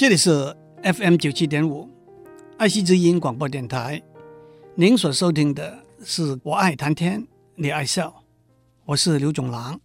这里是 FM 九七点五爱惜之音广播电台，您所收听的是《我爱谈天，你爱笑》，我是刘总郎。《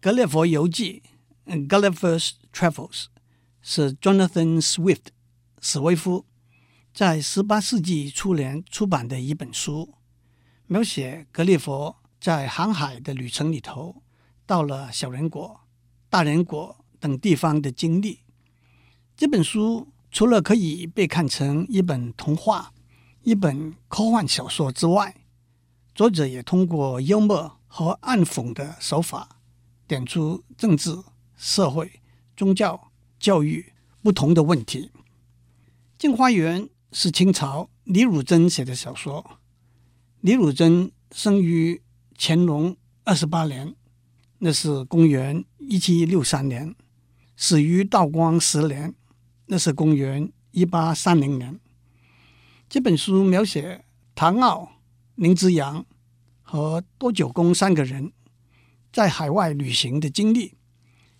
格列佛游记》（Gulliver's Travels） 是 Jonathan Swift 史威夫在十八世纪初年出版的一本书，描写格列佛在航海的旅程里头，到了小人国、大人国等地方的经历。这本书除了可以被看成一本童话、一本科幻小说之外，作者也通过幽默和暗讽的手法，点出政治、社会、宗教、教育不同的问题。《镜花缘》是清朝李汝珍写的小说。李汝珍生于乾隆二十八年，那是公元一七六三年，死于道光十年。那是公元一八三零年。这本书描写唐奥、林之阳和多九公三个人在海外旅行的经历，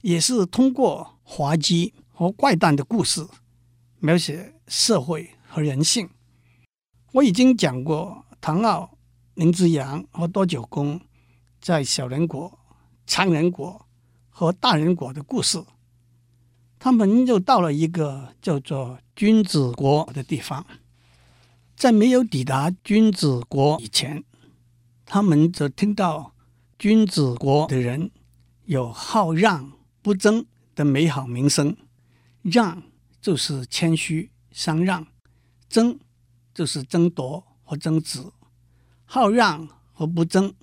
也是通过滑稽和怪诞的故事描写社会和人性。我已经讲过唐奥、林之阳和多九公在小人国、长人国和大人国的故事。他们又到了一个叫做君子国的地方，在没有抵达君子国以前，他们则听到君子国的人有好让不争的美好名声。让就是谦虚相让，争就是争夺和争执。好让和不争，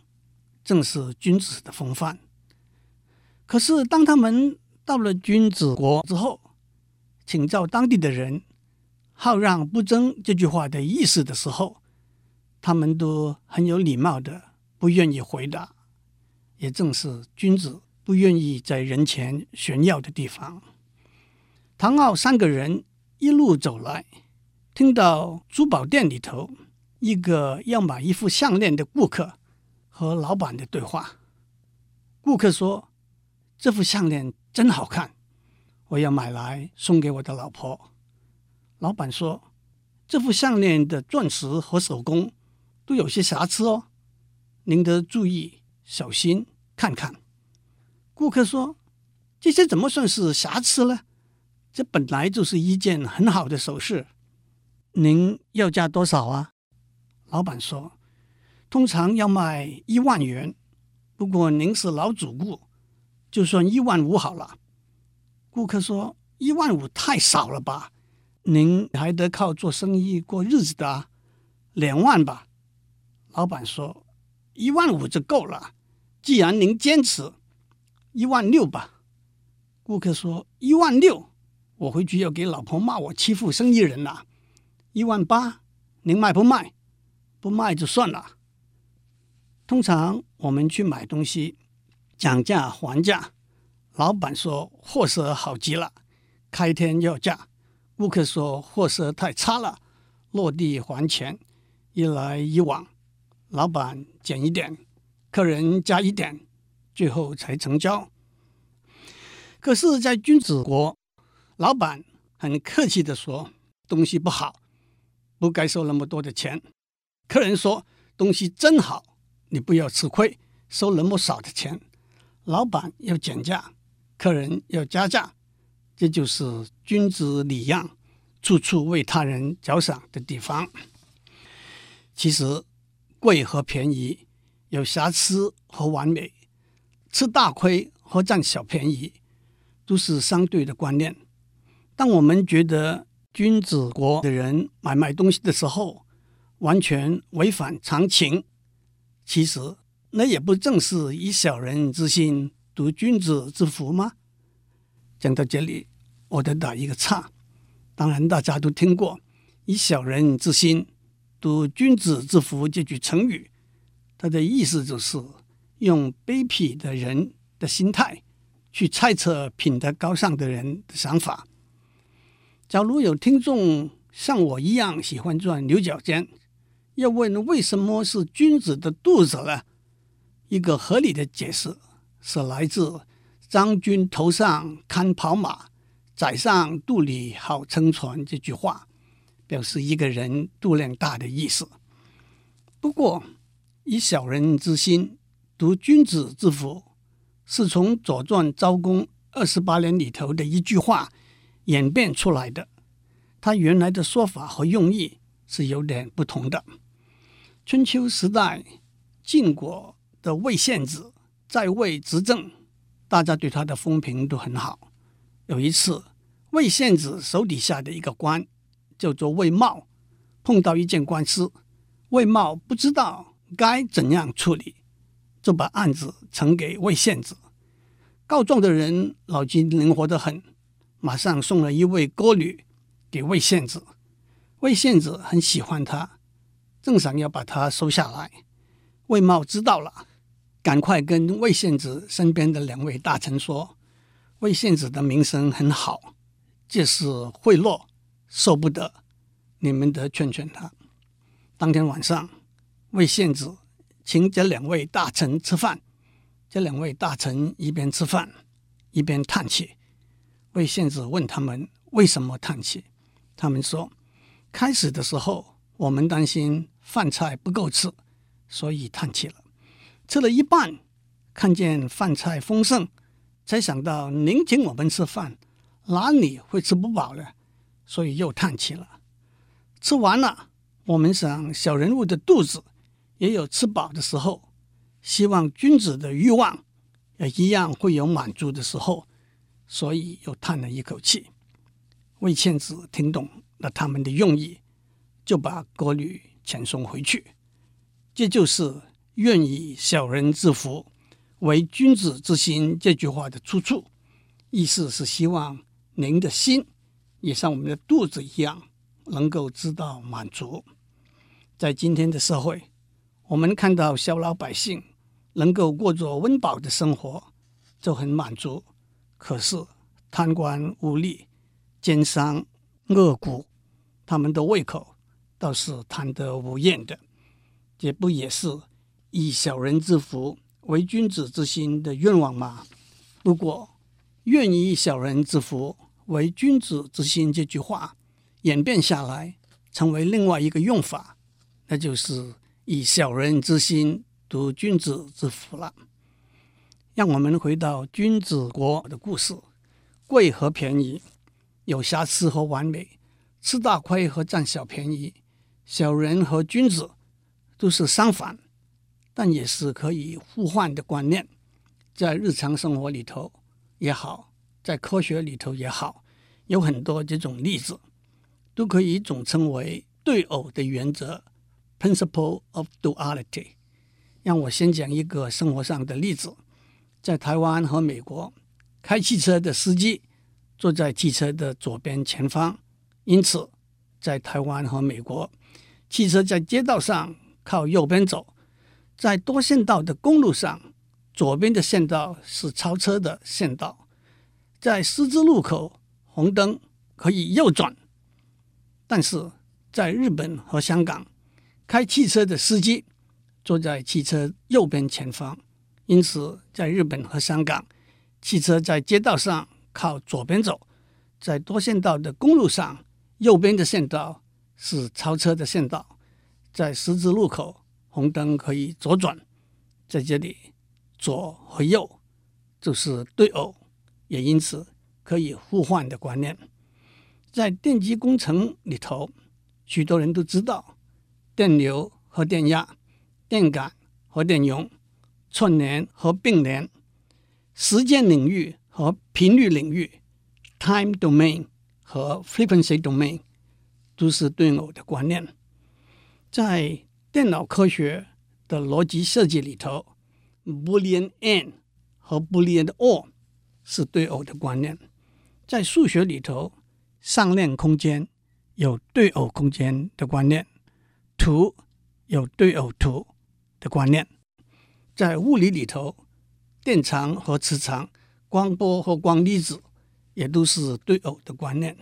正是君子的风范。可是当他们到了君子国之后，请教当地的人“好让不争”这句话的意思的时候，他们都很有礼貌的不愿意回答。也正是君子不愿意在人前炫耀的地方。唐奥三个人一路走来，听到珠宝店里头一个要买一副项链的顾客和老板的对话。顾客说：“这副项链。”真好看，我要买来送给我的老婆。老板说：“这副项链的钻石和手工都有些瑕疵哦，您得注意小心看看。”顾客说：“这些怎么算是瑕疵呢？这本来就是一件很好的首饰。您要价多少啊？”老板说：“通常要卖一万元，不过您是老主顾。”就算一万五好了。顾客说：“一万五太少了吧？您还得靠做生意过日子的啊，两万吧。”老板说：“一万五就够了。既然您坚持，一万六吧。”顾客说：“一万六，我回去要给老婆骂我欺负生意人了。一万八，您卖不卖？不卖就算了。通常我们去买东西。”讲价还价，老板说货色好极了，开天要价；顾客说货色太差了，落地还钱。一来一往，老板减一点，客人加一点，最后才成交。可是，在君子国，老板很客气地说东西不好，不该收那么多的钱。客人说东西真好，你不要吃亏，收那么少的钱。老板要减价，客人要加价，这就是君子礼让，处处为他人着想的地方。其实，贵和便宜，有瑕疵和完美，吃大亏和占小便宜，都是相对的观念。当我们觉得君子国的人买卖东西的时候，完全违反常情，其实。那也不正是以小人之心度君子之腹吗？讲到这里，我得打一个岔。当然，大家都听过“以小人之心度君子之腹”这句成语，它的意思就是用卑鄙的人的心态去猜测品德高尚的人的想法。假如有听众像我一样喜欢钻牛角尖，要问为什么是君子的肚子呢？一个合理的解释是来自“张君头上看跑马，宰相肚里好撑船这句话，表示一个人肚量大的意思。不过，以小人之心度君子之腹，是从《左传》昭公二十八年里头的一句话演变出来的。他原来的说法和用意是有点不同的。春秋时代，晋国的魏献子在位执政，大家对他的风评都很好。有一次，魏献子手底下的一个官叫做魏茂，碰到一件官司，魏茂不知道该怎样处理，就把案子呈给魏献子。告状的人脑筋灵活得很，马上送了一位歌女。给魏献子，魏献子很喜欢他，正想要把他收下来。魏茂知道了，赶快跟魏献子身边的两位大臣说：“魏献子的名声很好，这是贿赂，受不得，你们得劝劝他。”当天晚上，魏献子请这两位大臣吃饭，这两位大臣一边吃饭一边叹气。魏献子问他们为什么叹气。他们说，开始的时候我们担心饭菜不够吃，所以叹气了。吃了一半，看见饭菜丰盛，才想到您请我们吃饭，哪里会吃不饱呢？所以又叹气了。吃完了，我们想小人物的肚子也有吃饱的时候，希望君子的欲望也一样会有满足的时候，所以又叹了一口气。魏献子听懂了他们的用意，就把歌女遣送回去。这就是“愿以小人之福为君子之心”这句话的出处。意思是希望您的心也像我们的肚子一样，能够知道满足。在今天的社会，我们看到小老百姓能够过着温饱的生活，就很满足。可是贪官污吏。奸商恶骨，他们的胃口倒是贪得无厌的，这不也是以小人之福为君子之心的愿望吗？不过，愿以小人之福为君子之心这句话演变下来，成为另外一个用法，那就是以小人之心度君子之腹了。让我们回到君子国的故事，贵和便宜。有瑕疵和完美，吃大亏和占小便宜，小人和君子都是相反，但也是可以互换的观念。在日常生活里头也好，在科学里头也好，有很多这种例子，都可以总称为对偶的原则 （principle of duality）。让我先讲一个生活上的例子，在台湾和美国，开汽车的司机。坐在汽车的左边前方，因此在台湾和美国，汽车在街道上靠右边走，在多线道的公路上，左边的线道是超车的线道，在十字路口红灯可以右转，但是在日本和香港，开汽车的司机坐在汽车右边前方，因此在日本和香港，汽车在街道上。靠左边走，在多线道的公路上，右边的线道是超车的线道。在十字路口，红灯可以左转。在这里，左和右就是对偶，也因此可以互换的观念。在电机工程里头，许多人都知道电流和电压、电感和电容、串联和并联、时间领域。和频率领域 （time domain） 和 frequency domain 都是对偶的观念。在电脑科学的逻辑设计里头，Boolean AND 和 Boolean OR 是对偶的观念。在数学里头，上链空间有对偶空间的观念，图有对偶图的观念。在物理里头，电场和磁场。光波和光粒子也都是对偶的观念。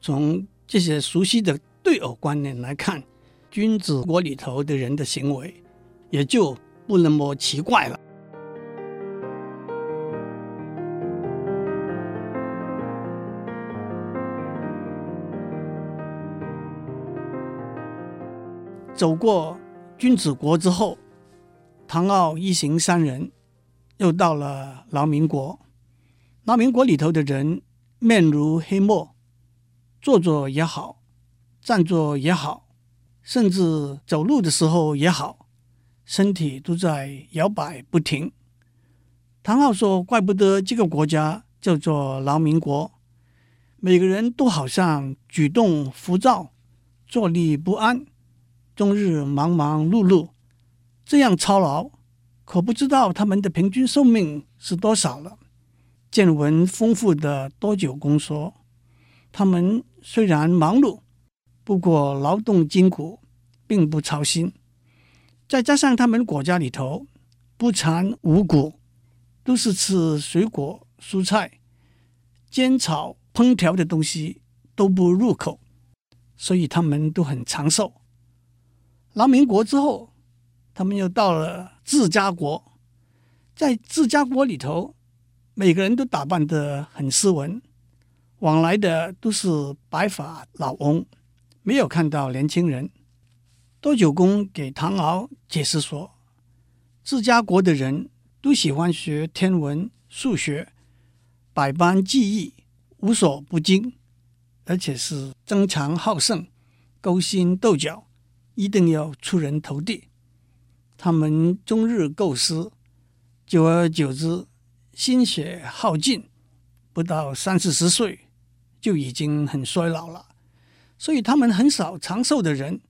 从这些熟悉的对偶观念来看，君子国里头的人的行为也就不那么奇怪了。走过君子国之后唐敖一行三人又到了劳民国。劳民国里头的人面如黑墨坐坐也好站坐也好甚至走路的时候也好，身体都在摇摆不停。唐奥说：“怪不得这个国家叫做劳民国，每个人都好像举动浮躁，坐立不安，终日忙忙碌碌，这样操劳，可不知道他们的平均寿命是多少了。”见闻丰富的多九公说：“他们虽然忙碌，不过劳动筋骨，并不操心。再加上他们国家里头不产五谷，都是吃水果、蔬菜，煎炒烹调的东西都不入口，所以他们都很长寿。劳民国之后，他们又到了自家国，在自家国里头。”每个人都打扮得很斯文，往来的都是白发老翁，没有看到年轻人。多九公给唐敖解释说，治家国的人都喜欢学天文、数学，百般技艺无所不精，而且是争强好胜、勾心斗角，一定要出人头地。他们终日构思，久而久之。心血耗尽，不到三四十岁就已经很衰老了，所以他们很少长寿的人。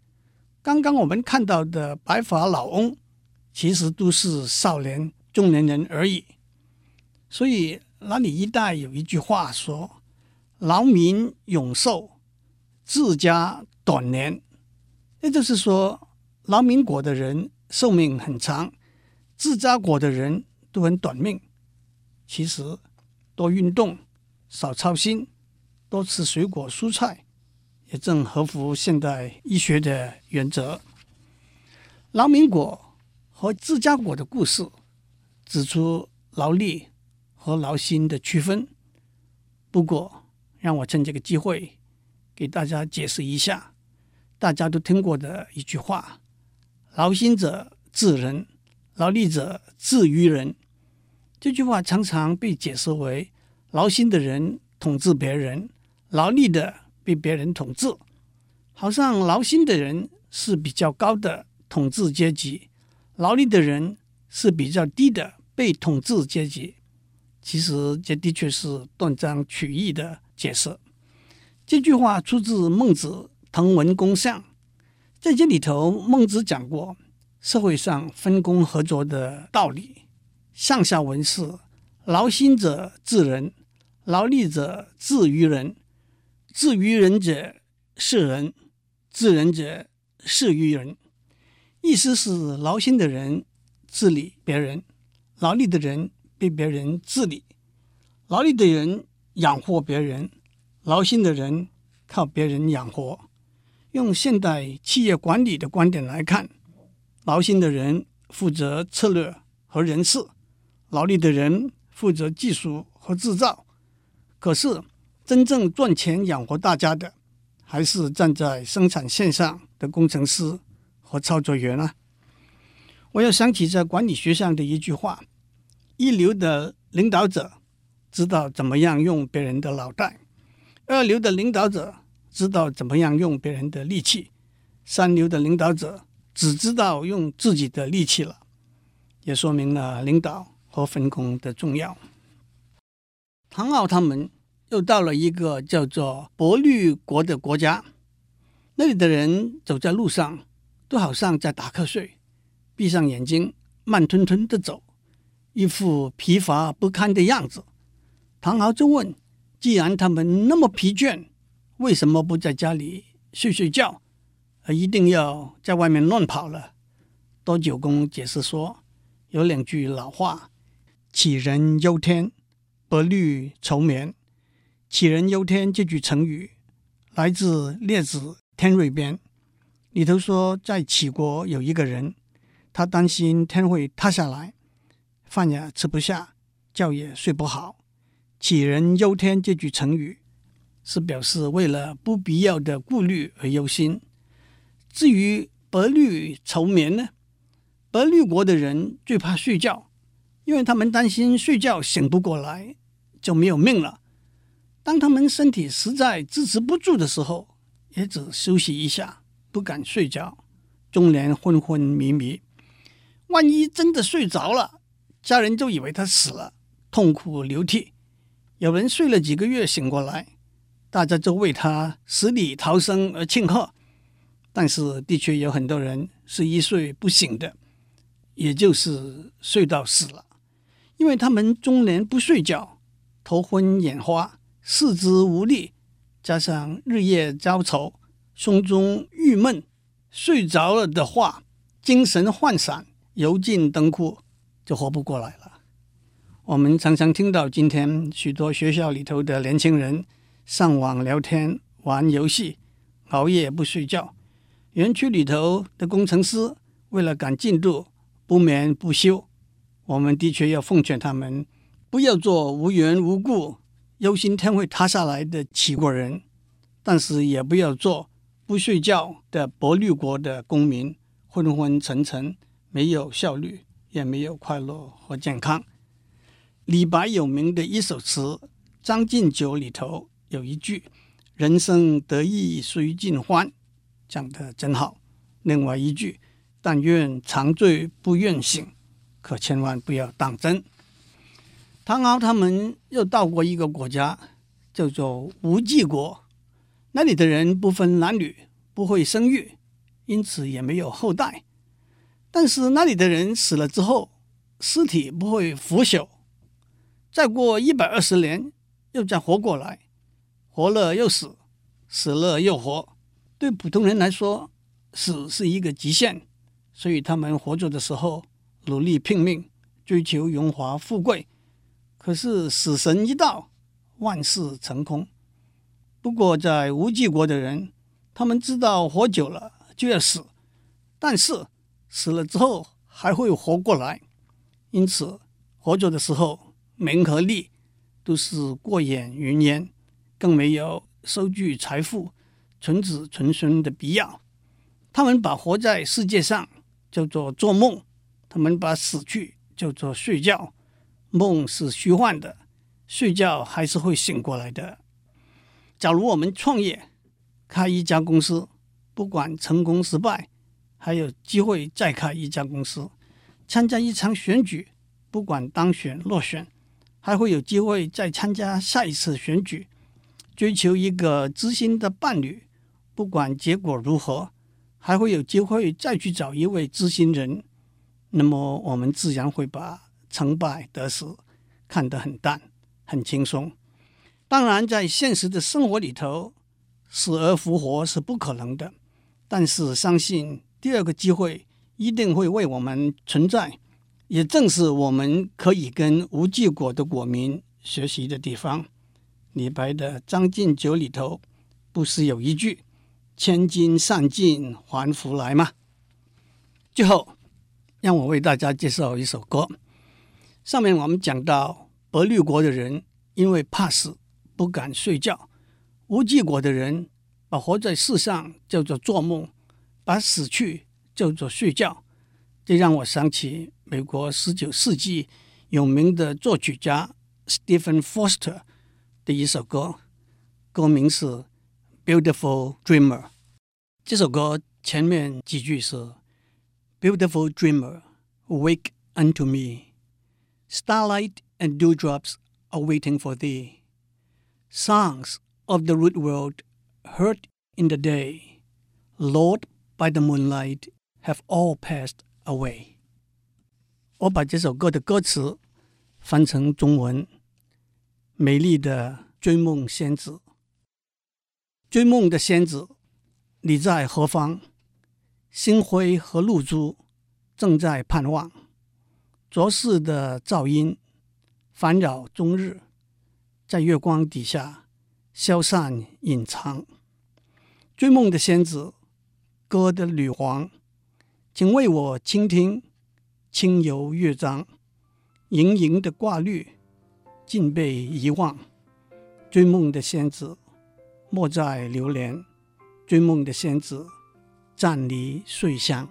刚刚我们看到的白发老翁，其实都是少年、中年人而已。所以那里一带有一句话说：“劳民永寿，自家短年。”也就是说，劳民国的人寿命很长，自家国的人都很短命。其实，多运动、少操心、多吃水果蔬菜，也正合乎现代医学的原则。劳民果和自家果的故事，指出劳力和劳心的区分。不过，让我趁这个机会给大家解释一下大家都听过的一句话：“劳心者治人，劳力者治于人。”这句话常常被解释为劳心的人统治别人，劳力的被别人统治，好像劳心的人是比较高的统治阶级，劳力的人是比较低的被统治阶级。其实这的确是断章取义的解释。这句话出自孟子《滕文公相》，在这里头，孟子讲过社会上分工合作的道理。上下文是：劳心者治人，劳力者治于人。治于人者是人，治人者是于人。意思是劳心的人治理别人，劳力的人被别人治理。劳力的人养活别人，劳心的人靠别人养活。用现代企业管理的观点来看，劳心的人负责策略和人事。劳力的人负责技术和制造，可是真正赚钱养活大家的，还是站在生产线上的工程师和操作员啊！我又想起在管理学上的一句话：一流的领导者知道怎么样用别人的脑袋，二流的领导者知道怎么样用别人的力气，三流的领导者只知道用自己的力气了，也说明了领导。和分工的重要。唐奥他们又到了一个叫做伯律国的国家，那里的人走在路上都好像在打瞌睡，闭上眼睛，慢吞吞的走，一副疲乏不堪的样子。唐奥就问：“既然他们那么疲倦，为什么不在家里睡睡觉，而一定要在外面乱跑了？”多九公解释说：“有两句老话。”杞人忧天，伯律愁眠。杞人忧天这句成语来自《列子·天瑞编》，里头说，在杞国有一个人，他担心天会塌下来，饭也吃不下，觉也睡不好。杞人忧天这句成语是表示为了不必要的顾虑而忧心。至于白绿愁眠呢？白绿国的人最怕睡觉，因为他们担心睡觉醒不过来就没有命了。当他们身体实在支持不住的时候，也只休息一下，不敢睡觉，终年昏昏迷迷。万一真的睡着了，家人就以为他死了，痛哭流涕。有人睡了几个月醒过来，大家就为他死里逃生而庆贺。但是，的确有很多人是一睡不醒的，也就是睡到死了，因为他们终年不睡觉，头昏眼花，四肢无力，加上日夜焦愁，胸中郁闷，睡着了的话，精神涣散，油尽灯枯，就活不过来了。我们常常听到今天许多学校里头的年轻人上网聊天、玩游戏、熬夜不睡觉。园区里头的工程师为了赶进度不眠不休，我们的确要奉劝他们不要做无缘无故忧心天会塌下来的齐国人，但是也不要做不睡觉的薄绿国的公民，昏昏沉沉，没有效率，也没有快乐和健康。李白有名的一首词《将进酒》里头有一句：“人生得意须尽欢。”讲得真好。另外一句，但愿长醉不愿醒，可千万不要当真。唐敖他们又到过一个国家，叫做无忌国。那里的人不分男女，不会生育，因此也没有后代。但是那里的人死了之后，尸体不会腐朽，再过一百二十年又再活过来，活了又死，死了又活。对普通人来说，死是一个极限，所以他们活着的时候努力拼命，追求荣华富贵。可是死神一到，万事成空。不过在无忌国的人，他们知道活久了就要死，但是死了之后还会活过来，因此活着的时候名和利都是过眼云烟，更没有收聚财富。存子存孙的必要，他们把活在世界上叫做做梦，他们把死去叫做睡觉。梦是虚幻的，睡觉还是会醒过来的。假如我们创业，开一家公司，不管成功失败，还有机会再开一家公司；参加一场选举，不管当选落选，还会有机会再参加下一次选举。追求一个知心的伴侣。不管结果如何，还会有机会再去找一位知心人。那么，我们自然会把成败得失看得很淡、很轻松。当然，在现实的生活里头，死而复活是不可能的。但是，相信第二个机会一定会为我们存在。也正是我们可以跟无忌国的国民学习的地方。李白的《将进酒》里头不是有一句？千金散尽还复来吗？最后，让我为大家介绍一首歌。上面我们讲到，白绿国的人因为怕死，不敢睡觉；无忌国的人把活在世上叫做做梦，把死去叫做睡觉。这让我想起美国十九世纪有名的作曲家 Stephen Foster 的一首歌，歌名是。Beautiful dreamer，这首歌前面几句是 Beautiful dreamer, wake unto me. Starlight and dewdrops are waiting for thee. Songs of the rude world heard in the day, lulled by the moonlight, have all passed away. 我把这首歌的歌词翻成中文：美丽的追梦仙子。追梦的仙子，你在何方？星辉和露珠正在盼望。 浊世的噪音烦扰终日，在月光底下消散隐藏。追梦的仙子，歌的女皇，请为我倾听轻柔乐章。盈盈的挂绿尽被遗忘。追梦的仙子。莫再流连，追梦的仙子，暂离睡乡。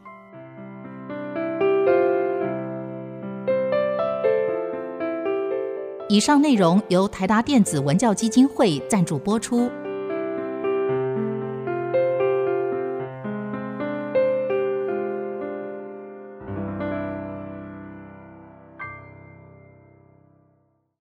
以上内容由台达电子文教基金会赞助播出。